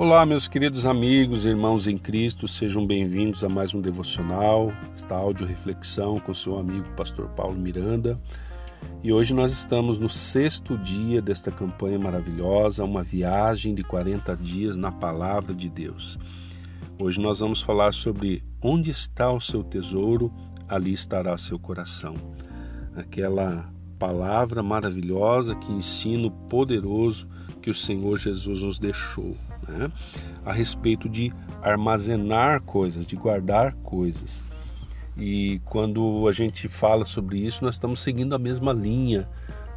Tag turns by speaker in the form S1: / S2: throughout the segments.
S1: Olá, meus queridos amigos irmãos em Cristo, sejam bem-vindos a mais um devocional, esta áudio reflexão com seu amigo Pastor Paulo Miranda. E hoje nós estamos no sexto dia desta campanha maravilhosa, uma viagem de 40 dias na Palavra de Deus. Hoje nós vamos falar sobre onde está o seu tesouro, ali estará seu coração. Aquela palavra maravilhosa, que ensino poderoso que o Senhor Jesus nos deixou né? a respeito de armazenar coisas, de guardar coisas. E quando a gente fala sobre isso, nós estamos seguindo a mesma linha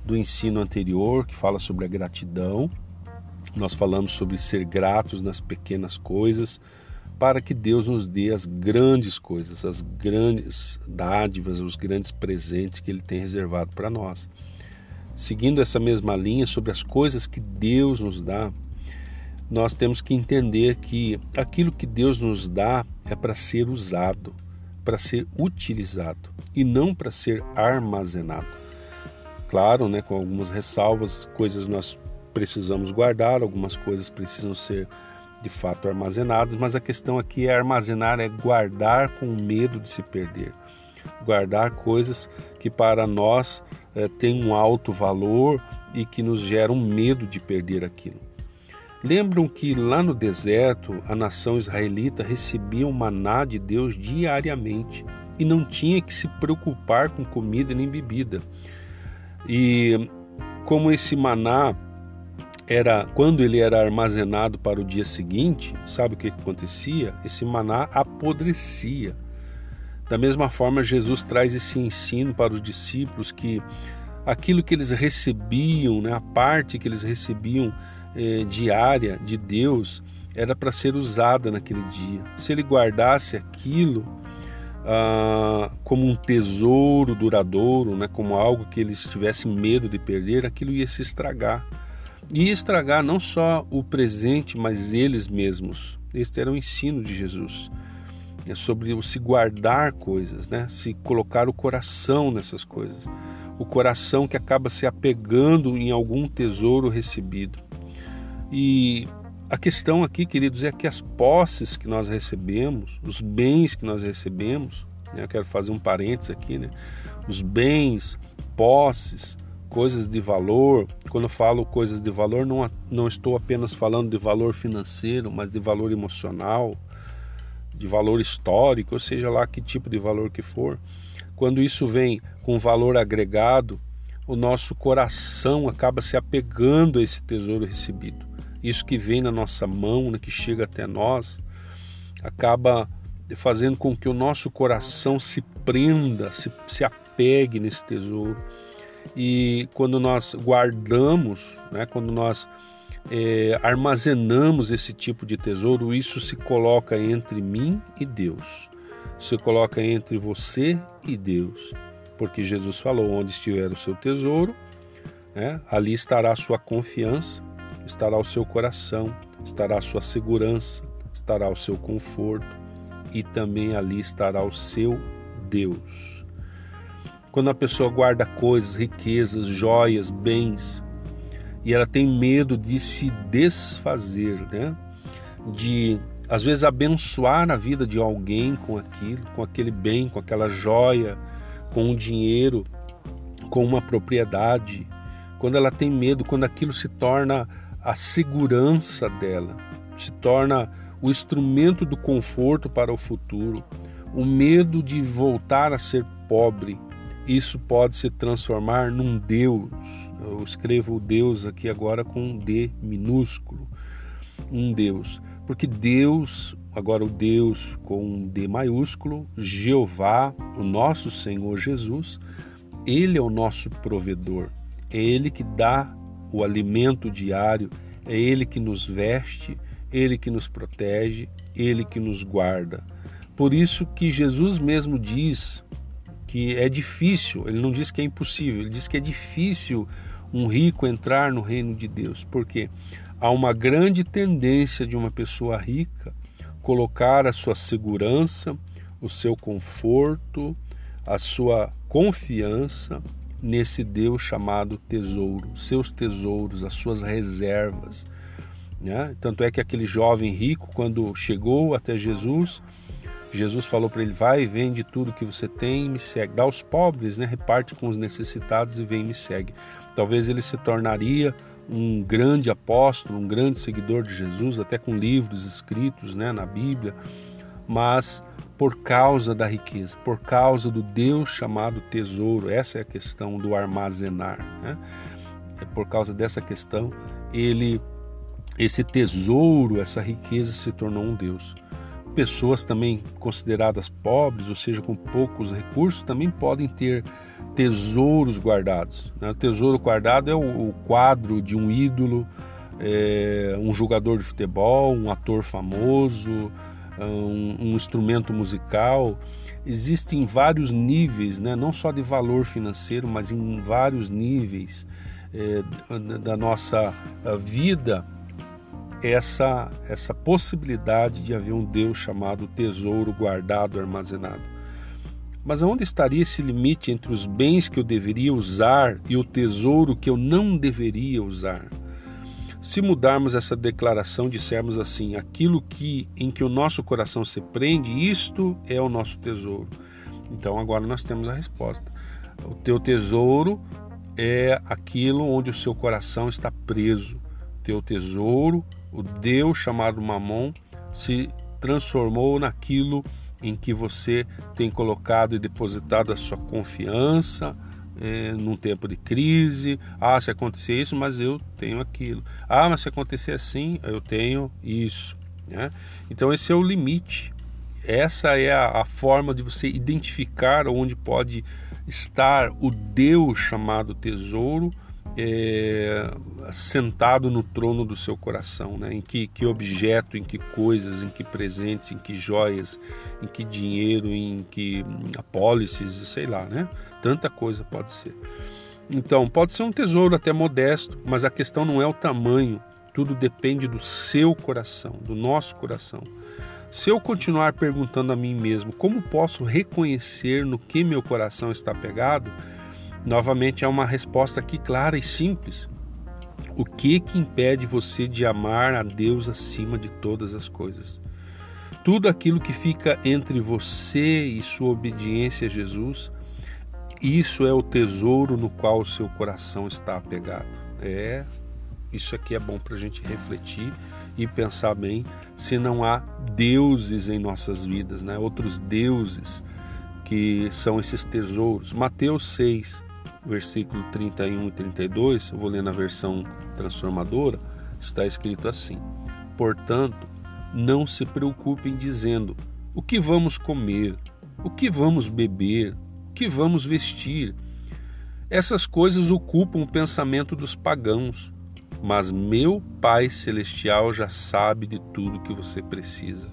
S1: do ensino anterior, que fala sobre a gratidão. Nós falamos sobre ser gratos nas pequenas coisas, para que Deus nos dê as grandes coisas, as grandes dádivas, os grandes presentes que Ele tem reservado para nós. Seguindo essa mesma linha sobre as coisas que Deus nos dá, nós temos que entender que aquilo que Deus nos dá é para ser usado, para ser utilizado e não para ser armazenado. Claro, né, com algumas ressalvas, coisas nós precisamos guardar, algumas coisas precisam ser de fato armazenadas, mas a questão aqui é armazenar, é guardar com medo de se perder. Guardar coisas que para nós é, têm um alto valor e que nos geram medo de perder aquilo. Lembram que lá no deserto a nação israelita recebia o maná de Deus diariamente e não tinha que se preocupar com comida nem bebida. E como esse maná era quando ele era armazenado para o dia seguinte, sabe o que acontecia? Esse maná apodrecia. Da mesma forma, Jesus traz esse ensino para os discípulos que aquilo que eles recebiam, né, a parte que eles recebiam eh, diária de Deus era para ser usada naquele dia. Se ele guardasse aquilo ah, como um tesouro duradouro, né, como algo que eles tivessem medo de perder, aquilo ia se estragar. E estragar não só o presente, mas eles mesmos. Este era o ensino de Jesus. É sobre o se guardar coisas, né? se colocar o coração nessas coisas. O coração que acaba se apegando em algum tesouro recebido. E a questão aqui, queridos, é que as posses que nós recebemos, os bens que nós recebemos, né, eu quero fazer um parênteses aqui, né? Os bens, posses, coisas de valor. Quando eu falo coisas de valor, não, não estou apenas falando de valor financeiro, mas de valor emocional, de valor histórico, ou seja lá que tipo de valor que for. Quando isso vem com valor agregado, o nosso coração acaba se apegando a esse tesouro recebido isso que vem na nossa mão, né, que chega até nós, acaba fazendo com que o nosso coração se prenda, se, se apegue nesse tesouro. E quando nós guardamos, né, quando nós é, armazenamos esse tipo de tesouro, isso se coloca entre mim e Deus, se coloca entre você e Deus, porque Jesus falou: onde estiver o seu tesouro, né, ali estará a sua confiança estará o seu coração, estará a sua segurança, estará o seu conforto e também ali estará o seu Deus. Quando a pessoa guarda coisas, riquezas, joias, bens, e ela tem medo de se desfazer, né? De às vezes abençoar a vida de alguém com aquilo, com aquele bem, com aquela joia, com um dinheiro, com uma propriedade. Quando ela tem medo, quando aquilo se torna a segurança dela, se torna o instrumento do conforto para o futuro. O medo de voltar a ser pobre, isso pode se transformar num Deus. Eu escrevo Deus aqui agora com um D minúsculo. Um Deus. Porque Deus, agora o Deus com um D maiúsculo, Jeová, o nosso Senhor Jesus, Ele é o nosso provedor. É Ele que dá o alimento diário, é Ele que nos veste, Ele que nos protege, Ele que nos guarda. Por isso que Jesus mesmo diz que é difícil, ele não diz que é impossível, ele diz que é difícil um rico entrar no reino de Deus, porque há uma grande tendência de uma pessoa rica colocar a sua segurança, o seu conforto, a sua confiança nesse Deus chamado tesouro, seus tesouros, as suas reservas. Né? Tanto é que aquele jovem rico, quando chegou até Jesus, Jesus falou para ele: Vai, vende tudo que você tem me segue. Dá aos pobres, né? reparte com os necessitados e vem me segue. Talvez ele se tornaria um grande apóstolo, um grande seguidor de Jesus, até com livros escritos né, na Bíblia, mas por causa da riqueza, por causa do Deus chamado tesouro, essa é a questão do armazenar. Né? É por causa dessa questão, ele esse tesouro, essa riqueza se tornou um Deus. Pessoas também consideradas pobres, ou seja, com poucos recursos, também podem ter tesouros guardados. Né? O tesouro guardado é o, quadro de um ídolo, é, um jogador de futebol, um ator famoso, um, um instrumento musical. Existem vários níveis, né? não só de valor financeiro, mas em vários níveis é, da nossa vida essa, essa possibilidade de haver um Deus chamado tesouro guardado, armazenado. Mas aonde estaria esse limite entre os bens que eu deveria usar e o tesouro que eu não deveria usar? Se mudarmos essa declaração, dissermos assim: aquilo que em que o nosso coração se prende, isto é o nosso tesouro. Então agora nós temos a resposta. O teu tesouro é aquilo onde o seu coração está preso. O teu tesouro o Deus chamado Mamon se transformou naquilo em que você tem colocado e depositado a sua confiança é, num tempo de crise. Ah, se acontecer isso, mas eu tenho aquilo. Ah, mas se acontecer assim, eu tenho isso. Né? Então, esse é o limite. Essa é a, a forma de você identificar onde pode estar o Deus chamado tesouro é, sentado no trono do seu coração, né? em que, que objeto, em que coisas, em que presentes, em que joias, em que dinheiro, em que apólices, sei lá, né? Tanta coisa pode ser. Então, pode ser um tesouro até modesto, mas a questão não é o tamanho, tudo depende do seu coração, do nosso coração. Se eu continuar perguntando a mim mesmo como posso reconhecer no que meu coração está pegado, Novamente é uma resposta aqui clara e simples. O que que impede você de amar a Deus acima de todas as coisas? Tudo aquilo que fica entre você e sua obediência a Jesus, isso é o tesouro no qual o seu coração está apegado. É, isso aqui é bom para a gente refletir e pensar bem se não há deuses em nossas vidas, né? outros deuses que são esses tesouros. Mateus 6, versículo 31 e 32, eu vou ler na versão transformadora, está escrito assim: Portanto, não se preocupem dizendo: o que vamos comer, o que vamos beber, o que vamos vestir. Essas coisas ocupam o pensamento dos pagãos, mas meu Pai Celestial já sabe de tudo que você precisa.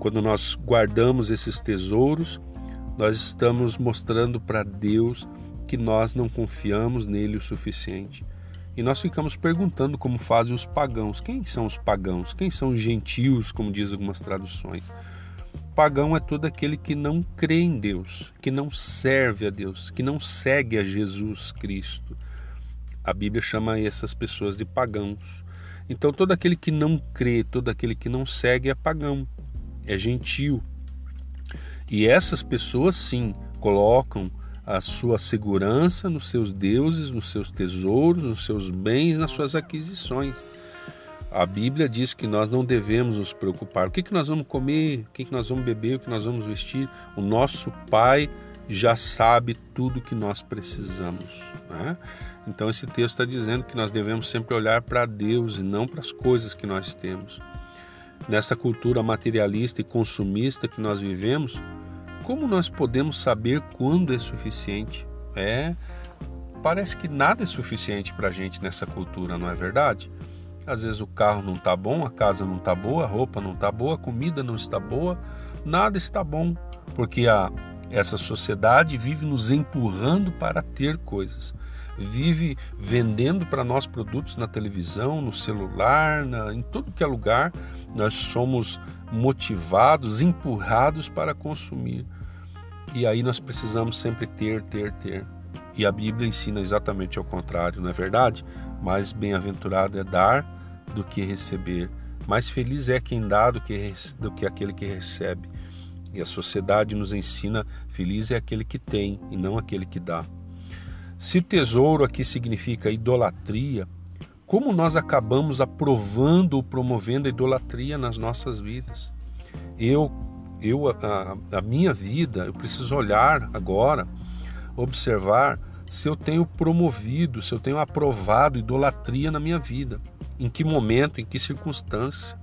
S1: Quando nós guardamos esses tesouros, nós estamos mostrando para Deus que nós não confiamos nele o suficiente. E nós ficamos perguntando como fazem os pagãos. Quem são os pagãos? Quem são os gentios, como diz algumas traduções? Pagão é todo aquele que não crê em Deus, que não serve a Deus, que não segue a Jesus Cristo. A Bíblia chama essas pessoas de pagãos. Então, todo aquele que não crê, todo aquele que não segue é pagão, é gentio. E essas pessoas, sim, colocam a sua segurança nos seus deuses, nos seus tesouros, nos seus bens, nas suas aquisições. A Bíblia diz que nós não devemos nos preocupar. O que, que nós vamos comer, o que, que nós vamos beber, o que nós vamos vestir. O nosso Pai já sabe tudo que nós precisamos. Né? Então, esse texto está dizendo que nós devemos sempre olhar para Deus e não para as coisas que nós temos. Nessa cultura materialista e consumista que nós vivemos, como nós podemos saber quando é suficiente? É, parece que nada é suficiente para a gente nessa cultura, não é verdade? Às vezes o carro não está bom, a casa não está boa, a roupa não está boa, a comida não está boa, nada está bom, porque a, essa sociedade vive nos empurrando para ter coisas, vive vendendo para nós produtos na televisão, no celular, na, em todo que é lugar, nós somos motivados, empurrados para consumir. E aí nós precisamos sempre ter, ter, ter. E a Bíblia ensina exatamente ao contrário, não é verdade? Mas bem-aventurado é dar do que receber. Mais feliz é quem dá do que, do que aquele que recebe. E a sociedade nos ensina: feliz é aquele que tem e não aquele que dá. Se tesouro aqui significa idolatria, como nós acabamos aprovando ou promovendo a idolatria nas nossas vidas? Eu, eu a, a minha vida, eu preciso olhar agora, observar se eu tenho promovido, se eu tenho aprovado idolatria na minha vida. Em que momento, em que circunstância,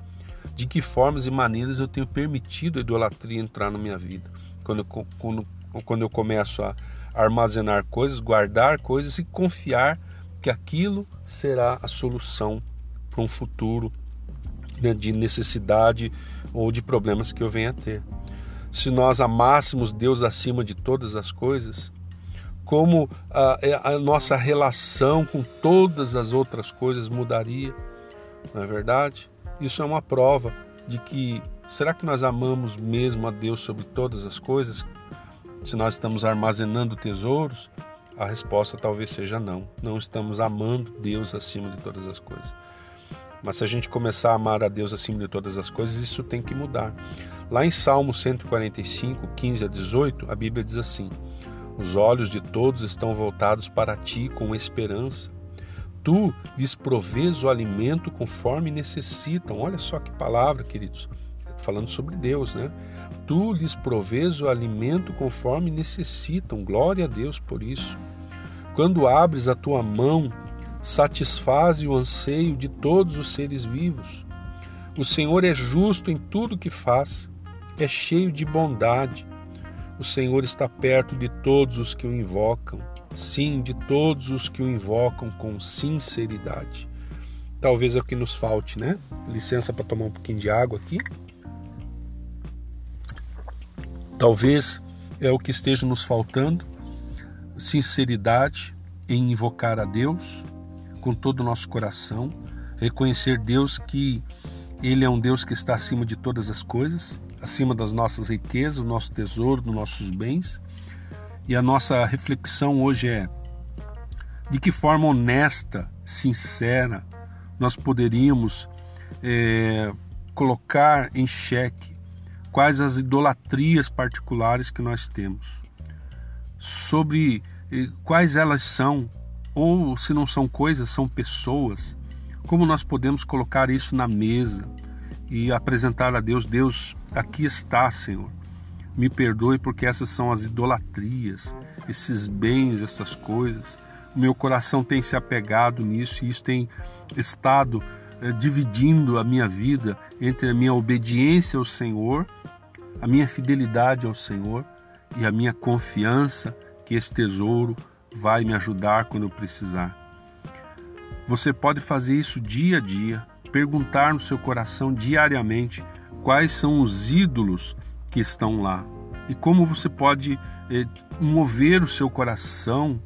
S1: de que formas e maneiras eu tenho permitido a idolatria entrar na minha vida. Quando quando, quando eu começo a armazenar coisas, guardar coisas e confiar que aquilo será a solução para um futuro né, de necessidade ou de problemas que eu venha a ter. Se nós amássemos Deus acima de todas as coisas, como a, é, a, nossa relação com todas as outras coisas mudaria, não é verdade? Isso é uma prova de que será que nós amamos mesmo a Deus sobre todas as coisas? Se nós estamos armazenando tesouros, a resposta talvez seja não. Não estamos amando Deus acima de todas as coisas. Mas se a gente começar a amar a Deus acima de todas as coisas, isso tem que mudar. Lá em Salmo 145, 15 a 18, a Bíblia diz assim: Os olhos de todos estão voltados para ti com esperança. Tu lhes provês o alimento conforme necessitam. Olha só que palavra, queridos. Falando sobre Deus, né? Tu lhes provês o alimento conforme necessitam. Glória a Deus por isso. Quando abres a tua mão, satisfaz o anseio de todos os seres vivos. O Senhor é justo em tudo que faz, é cheio de bondade. O Senhor está perto de todos os que o invocam, sim, de todos os que o invocam com sinceridade. Talvez é o que nos falte, né? Licença para tomar um pouquinho de água aqui. Talvez é o que esteja nos faltando, sinceridade em invocar a Deus com todo o nosso coração, reconhecer Deus que Ele é um Deus que está acima de todas as coisas, acima das nossas riquezas, do nosso tesouro, dos nossos bens. E a nossa reflexão hoje é de que forma honesta, sincera, nós poderíamos é, colocar em xeque quais as idolatrias particulares que nós temos, sobre eh, quais elas são, ou se não são coisas, são pessoas, como nós podemos colocar isso na mesa e apresentar a Deus: Deus, aqui está, Senhor. Me perdoe porque essas são as idolatrias, esses bens, essas coisas. O meu coração tem se apegado nisso e isso tem estado eh, dividindo a minha vida entre a minha obediência ao Senhor, a minha fidelidade ao Senhor e a minha confiança que esse tesouro vai me ajudar quando eu precisar. Você pode fazer isso dia a dia, perguntar no seu coração diariamente quais são os ídolos que estão lá e como você pode eh, mover o seu coração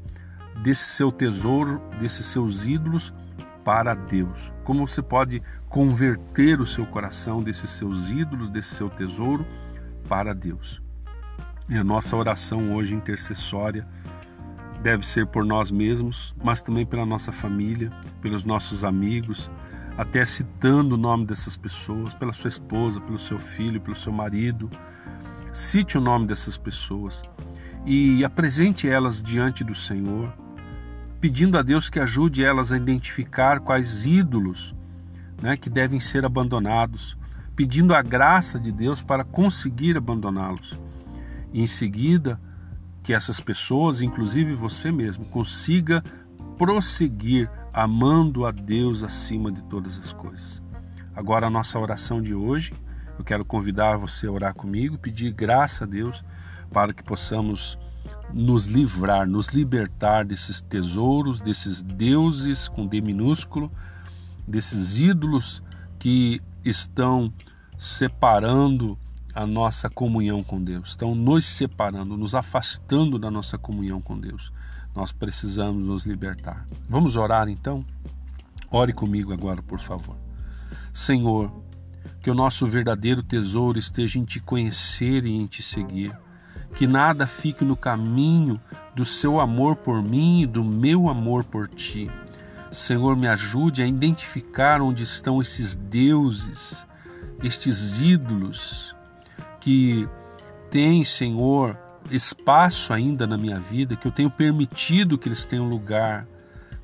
S1: desse seu tesouro, desses seus ídolos para Deus. Como você pode converter o seu coração desses seus ídolos, desse seu tesouro para Deus. E a nossa oração hoje intercessória deve ser por nós mesmos, mas também pela nossa família, pelos nossos amigos, até citando o nome dessas pessoas, pela sua esposa, pelo seu filho, pelo seu marido. Cite o nome dessas pessoas e apresente elas diante do Senhor pedindo a Deus que ajude elas a identificar quais ídolos né, que devem ser abandonados, pedindo a graça de Deus para conseguir abandoná-los. E em seguida, que essas pessoas, inclusive você mesmo, consiga prosseguir amando a Deus acima de todas as coisas. Agora, a nossa oração de hoje, eu quero convidar você a orar comigo, pedir graça a Deus para que possamos nos livrar, nos libertar desses tesouros, desses deuses com D minúsculo, desses ídolos que estão separando a nossa comunhão com Deus, estão nos separando, nos afastando da nossa comunhão com Deus. Nós precisamos nos libertar. Vamos orar então? Ore comigo agora, por favor. Senhor, que o nosso verdadeiro tesouro esteja em te conhecer e em te seguir que nada fique no caminho do seu amor por mim e do meu amor por ti. Senhor, me ajude a identificar onde estão esses deuses, estes ídolos que têm, Senhor, espaço ainda na minha vida, que eu tenho permitido que eles tenham lugar.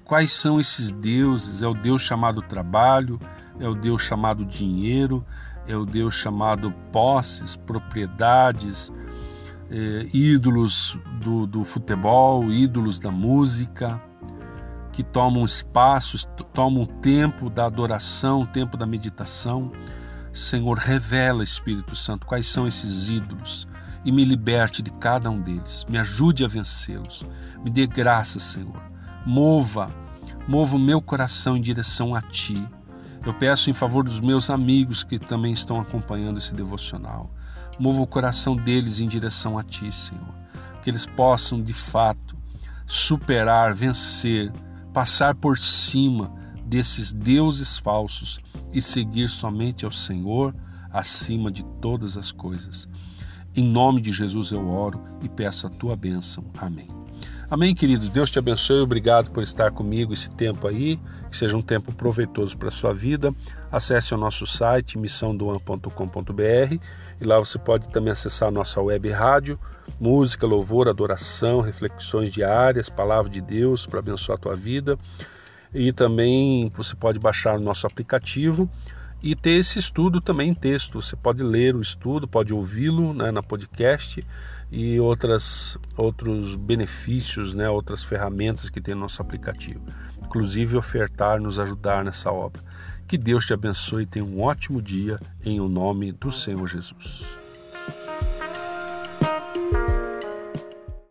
S1: Quais são esses deuses? É o Deus chamado trabalho, é o Deus chamado dinheiro, é o Deus chamado posses, propriedades, é, ídolos do, do futebol, ídolos da música que tomam espaço, tomam tempo da adoração, tempo da meditação. Senhor, revela, Espírito Santo, quais são esses ídolos e me liberte de cada um deles. Me ajude a vencê-los. Me dê graça, Senhor. Mova, mova o meu coração em direção a Ti. Eu peço em favor dos meus amigos que também estão acompanhando esse devocional. Mova o coração deles em direção a Ti, Senhor. Que eles possam, de fato, superar, vencer passar por cima desses deuses falsos e seguir somente ao Senhor acima de todas as coisas. Em nome de Jesus eu oro e peço a tua bênção. Amém. Amém, queridos. Deus te abençoe. Obrigado por estar comigo esse tempo aí. Que seja um tempo proveitoso para a sua vida. Acesse o nosso site missãodoan.com.br e lá você pode também acessar a nossa web rádio música, louvor, adoração, reflexões diárias, palavra de Deus para abençoar a tua vida. E também você pode baixar o nosso aplicativo e ter esse estudo também em texto. Você pode ler o estudo, pode ouvi-lo né, na podcast e outras, outros benefícios, né, outras ferramentas que tem no nosso aplicativo. Inclusive ofertar, nos ajudar nessa obra. Que Deus te abençoe e tenha um ótimo dia em o nome do Senhor Jesus.